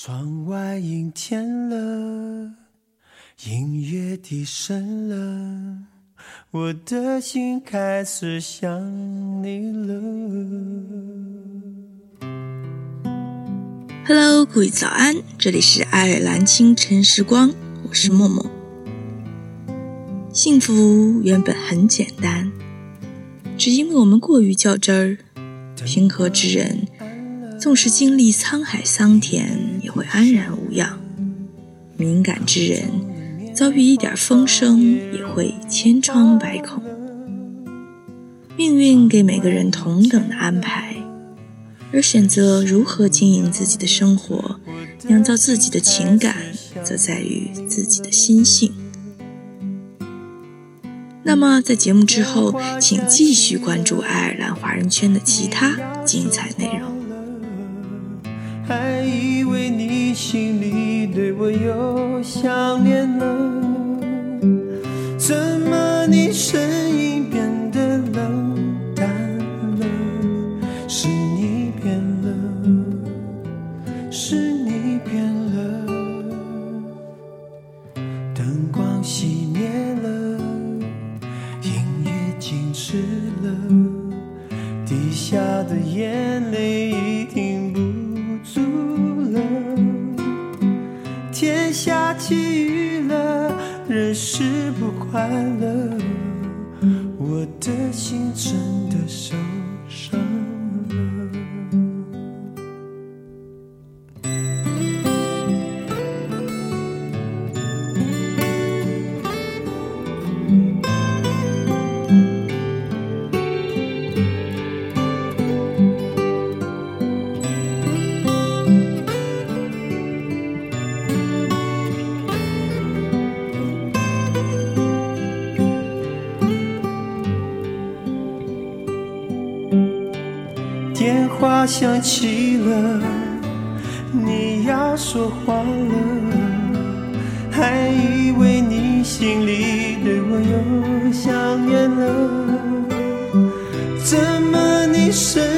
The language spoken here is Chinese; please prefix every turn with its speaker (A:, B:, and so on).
A: 窗外阴天了，音乐低声了，我的心开始想你了。
B: Hello，各位早安，这里是爱尔兰清晨时光，我是默默。幸福原本很简单，只因为我们过于较真儿。平和之人，纵使经历沧海桑田，也会安然无恙；敏感之人，遭遇一点风声，也会千疮百孔。命运给每个人同等的安排。而选择如何经营自己的生活，酿造自己的情感，则在于自己的心性。那么，在节目之后，请继续关注爱尔兰华人圈的其他精彩内容。
A: 还以为你心里对我有想念了，怎么你声音变得冷淡了？是你变了，是你变了，灯光熄灭了，音乐静止了，滴下的眼泪天下起雨了，人是不快乐，我的心真的受伤。话响起了，你要说话了，还以为你心里对我又想念了，怎么你身